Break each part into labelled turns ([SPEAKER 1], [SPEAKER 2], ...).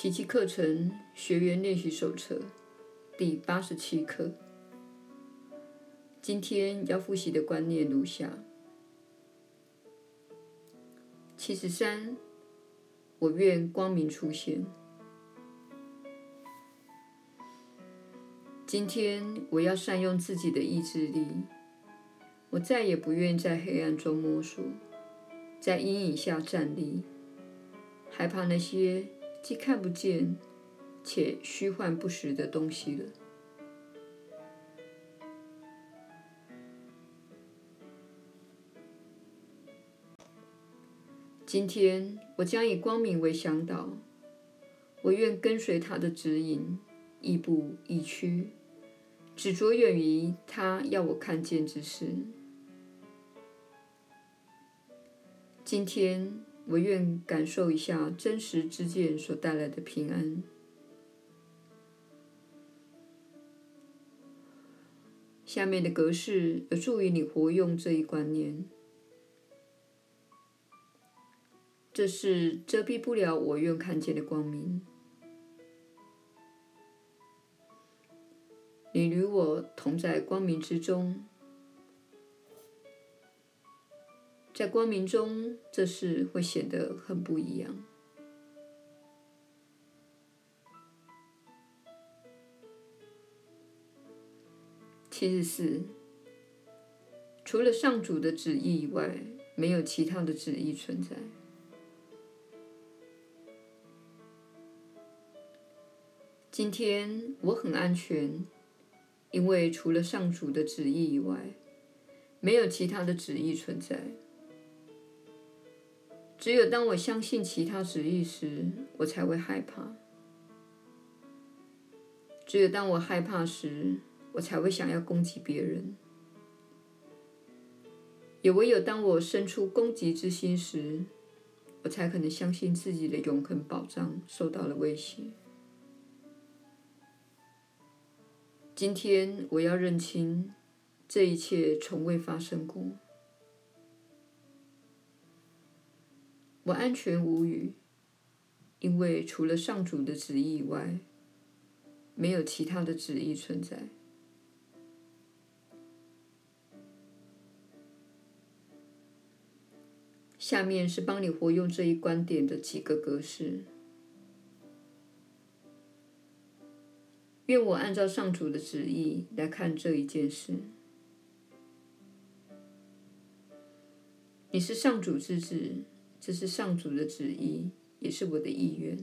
[SPEAKER 1] 奇迹课程学员练习手册第八十七课。今天要复习的观念如下：七十三，我愿光明出现。今天我要善用自己的意志力，我再也不愿在黑暗中摸索，在阴影下站立，害怕那些。既看不见且虚幻不实的东西了。今天我将以光明为向导，我愿跟随他的指引，亦步亦趋，只着眼于他要我看见之事。今天。我愿感受一下真实之见所带来的平安。下面的格式有助于你活用这一观念。这是遮蔽不了我愿看见的光明。你与我同在光明之中。在光明中，这事会显得很不一样。七十四，除了上主的旨意以外，没有其他的旨意存在。今天我很安全，因为除了上主的旨意以外，没有其他的旨意存在。只有当我相信其他旨意时，我才会害怕；只有当我害怕时，我才会想要攻击别人。也唯有当我生出攻击之心时，我才可能相信自己的永恒保障受到了威胁。今天我要认清，这一切从未发生过。我安全无虞，因为除了上主的旨意以外，没有其他的旨意存在。下面是帮你活用这一观点的几个格式。愿我按照上主的旨意来看这一件事。你是上主之子。这是上主的旨意，也是我的意愿。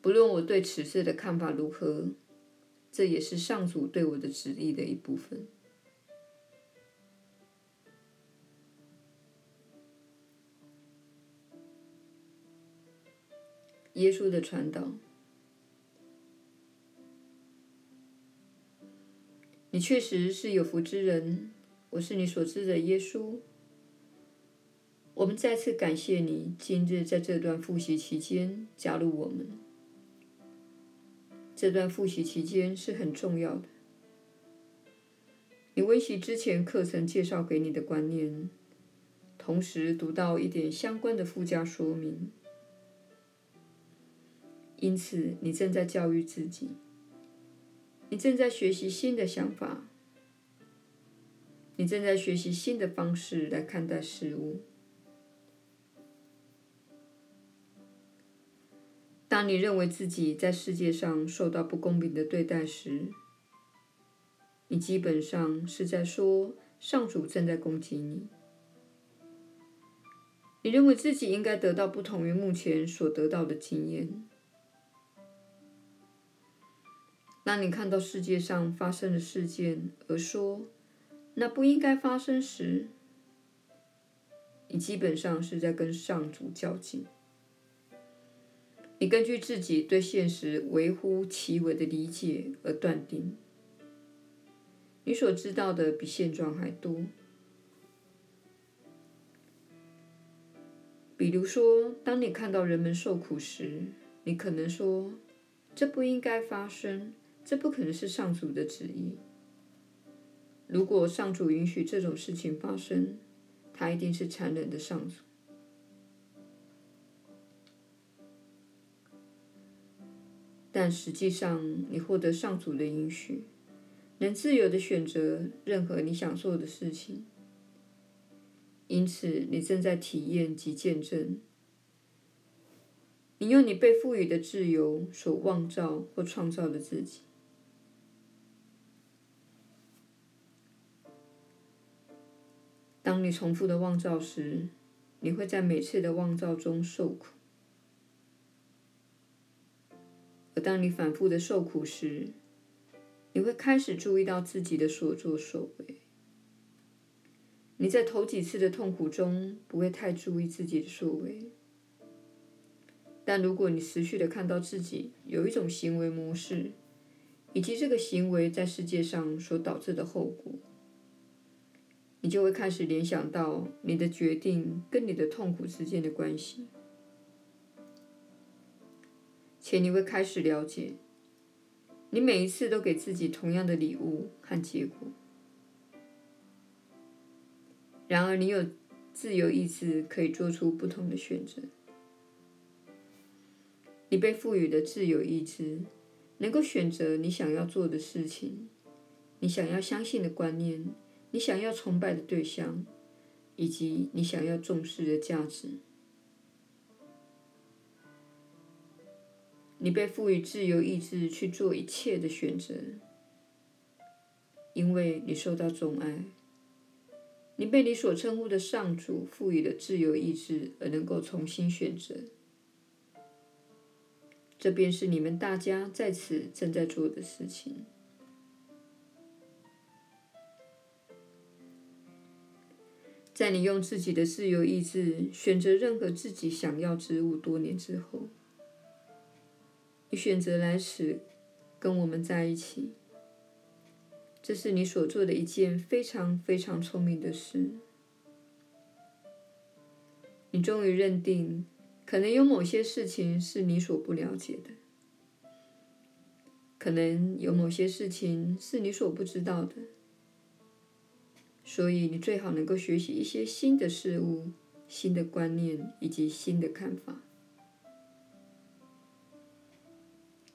[SPEAKER 1] 不论我对此事的看法如何，这也是上主对我的旨意的一部分。耶稣的传导，你确实是有福之人。我是你所知的耶稣。我们再次感谢你今日在这段复习期间加入我们。这段复习期间是很重要的。你温习之前课程介绍给你的观念，同时读到一点相关的附加说明，因此你正在教育自己，你正在学习新的想法。你正在学习新的方式来看待事物。当你认为自己在世界上受到不公平的对待时，你基本上是在说上主正在攻击你。你认为自己应该得到不同于目前所得到的经验。当你看到世界上发生的事件而说，那不应该发生时，你基本上是在跟上主较劲。你根据自己对现实微乎其微的理解而断定，你所知道的比现状还多。比如说，当你看到人们受苦时，你可能说：“这不应该发生，这不可能是上主的旨意。”如果上主允许这种事情发生他一定是残忍的上主。但实际上你获得上主的允许能自由的选择任何你想做的事情。因此你正在体验及见证。你用你被赋予的自由所望造或创造的自己。当你重复的妄造时，你会在每次的妄造中受苦；而当你反复的受苦时，你会开始注意到自己的所作所为。你在头几次的痛苦中不会太注意自己的所为，但如果你持续的看到自己有一种行为模式，以及这个行为在世界上所导致的后果，你就会开始联想到你的决定跟你的痛苦之间的关系，且你会开始了解，你每一次都给自己同样的礼物和结果。然而，你有自由意志可以做出不同的选择。你被赋予的自由意志，能够选择你想要做的事情，你想要相信的观念。你想要崇拜的对象，以及你想要重视的价值。你被赋予自由意志去做一切的选择，因为你受到钟爱。你被你所称呼的上主赋予了自由意志，而能够重新选择。这便是你们大家在此正在做的事情。在你用自己的自由意志选择任何自己想要之物多年之后，你选择来此跟我们在一起。这是你所做的一件非常非常聪明的事。你终于认定，可能有某些事情是你所不了解的，可能有某些事情是你所不知道的。所以，你最好能够学习一些新的事物、新的观念以及新的看法。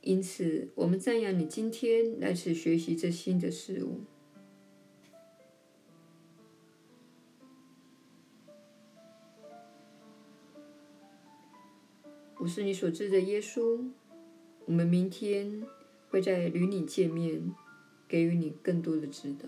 [SPEAKER 1] 因此，我们赞扬你今天来此学习这新的事物。我是你所知的耶稣。我们明天会在与你见面，给予你更多的指导。